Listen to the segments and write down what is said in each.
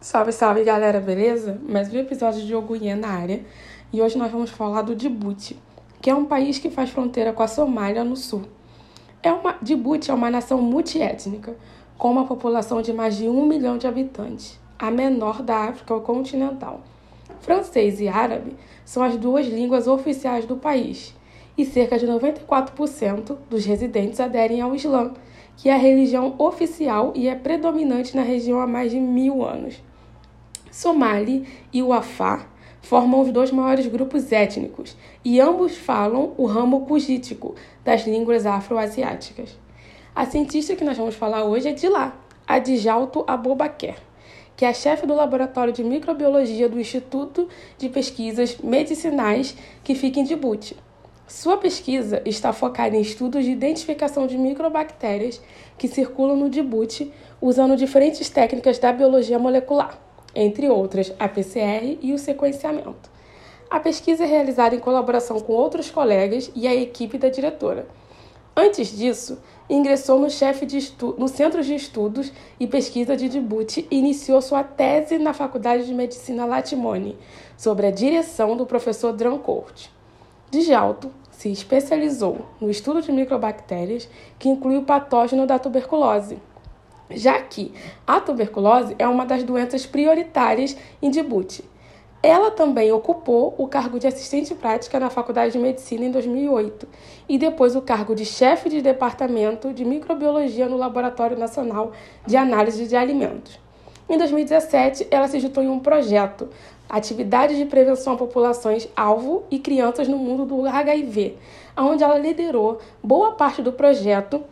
Salve, salve galera, beleza? Mais um episódio de Ogunhê na área e hoje nós vamos falar do Djibouti, que é um país que faz fronteira com a Somália no sul. É uma, Djibouti é uma nação multiétnica, com uma população de mais de um milhão de habitantes, a menor da África continental. Francês e árabe são as duas línguas oficiais do país e cerca de 94% dos residentes aderem ao Islã, que é a religião oficial e é predominante na região há mais de mil anos. Somali e o formam os dois maiores grupos étnicos e ambos falam o ramo cugítico das línguas afroasiáticas. A cientista que nós vamos falar hoje é de lá, a Djalto Aboubaker, que é chefe do Laboratório de Microbiologia do Instituto de Pesquisas Medicinais que fica em Djibouti. Sua pesquisa está focada em estudos de identificação de microbactérias que circulam no Djibouti usando diferentes técnicas da biologia molecular, entre outras a PCR e o sequenciamento. A pesquisa é realizada em colaboração com outros colegas e a equipe da diretora. Antes disso, ingressou no, chefe de no Centro de Estudos e Pesquisa de Djibouti e iniciou sua tese na Faculdade de Medicina Latimone, sobre a direção do professor Drancourt. Djalto se especializou no estudo de microbactérias, que inclui o patógeno da tuberculose, já que a tuberculose é uma das doenças prioritárias em Djibouti. Ela também ocupou o cargo de assistente prática na Faculdade de Medicina em 2008 e depois o cargo de chefe de departamento de microbiologia no Laboratório Nacional de Análise de Alimentos. Em 2017, ela se juntou em um projeto Atividades de Prevenção a Populações Alvo e Crianças no Mundo do HIV, onde ela liderou boa parte do projeto,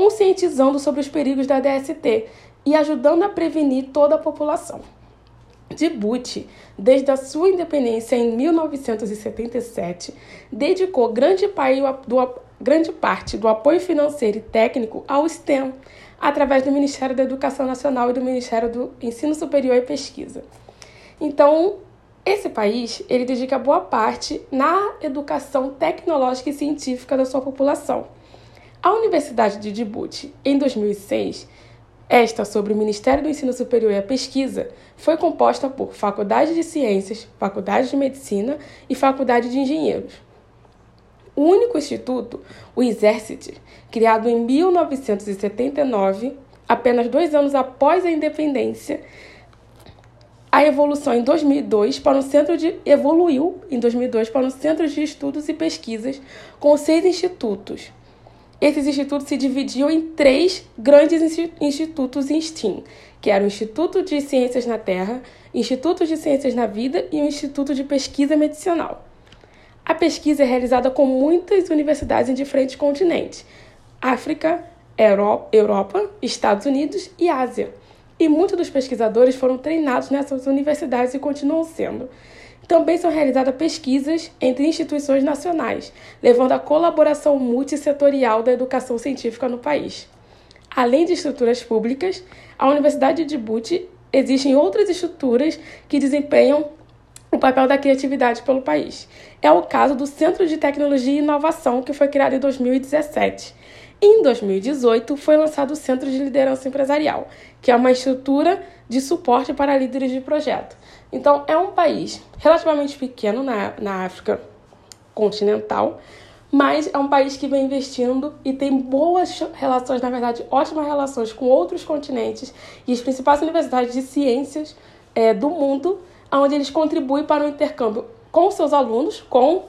conscientizando sobre os perigos da DST e ajudando a prevenir toda a população. Djibouti, desde a sua independência em 1977, dedicou grande, parte do apoio financeiro e técnico ao STEM, através do Ministério da Educação Nacional e do Ministério do Ensino Superior e Pesquisa. Então, esse país, ele dedica boa parte na educação tecnológica e científica da sua população. A Universidade de Djibouti, em 2006, esta sobre o Ministério do Ensino Superior e a Pesquisa, foi composta por Faculdade de Ciências, Faculdade de Medicina e Faculdade de Engenheiros. O único instituto, o Exército, criado em 1979, apenas dois anos após a independência, a evolução em 2002 para um centro de evoluiu em 2002 para um centro de estudos e pesquisas com seis institutos. Esses institutos se dividiam em três grandes institutos em STEAM, que eram o Instituto de Ciências na Terra, Instituto de Ciências na Vida e o Instituto de Pesquisa Medicinal. A pesquisa é realizada com muitas universidades em diferentes continentes: África, Europa, Estados Unidos e Ásia e muitos dos pesquisadores foram treinados nessas universidades e continuam sendo. Também são realizadas pesquisas entre instituições nacionais, levando à colaboração multissetorial da educação científica no país. Além de estruturas públicas, a Universidade de Djibouti existem outras estruturas que desempenham o papel da criatividade pelo país. É o caso do Centro de Tecnologia e Inovação, que foi criado em 2017 em 2018, foi lançado o Centro de Liderança Empresarial, que é uma estrutura de suporte para líderes de projeto. Então, é um país relativamente pequeno na, na África continental, mas é um país que vem investindo e tem boas relações, na verdade, ótimas relações com outros continentes e as principais universidades de ciências é, do mundo, onde eles contribuem para o intercâmbio com seus alunos, com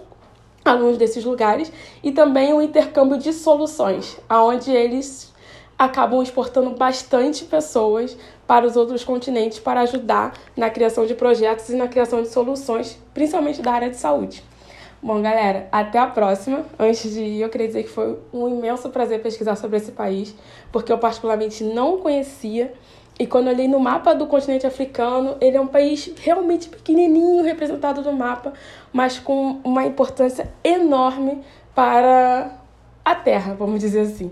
alunos desses lugares e também o intercâmbio de soluções, aonde eles acabam exportando bastante pessoas para os outros continentes para ajudar na criação de projetos e na criação de soluções, principalmente da área de saúde. Bom, galera, até a próxima. Antes de ir, eu queria dizer que foi um imenso prazer pesquisar sobre esse país, porque eu particularmente não conhecia e quando eu olhei no mapa do continente africano, ele é um país realmente pequenininho representado no mapa, mas com uma importância enorme para a Terra, vamos dizer assim.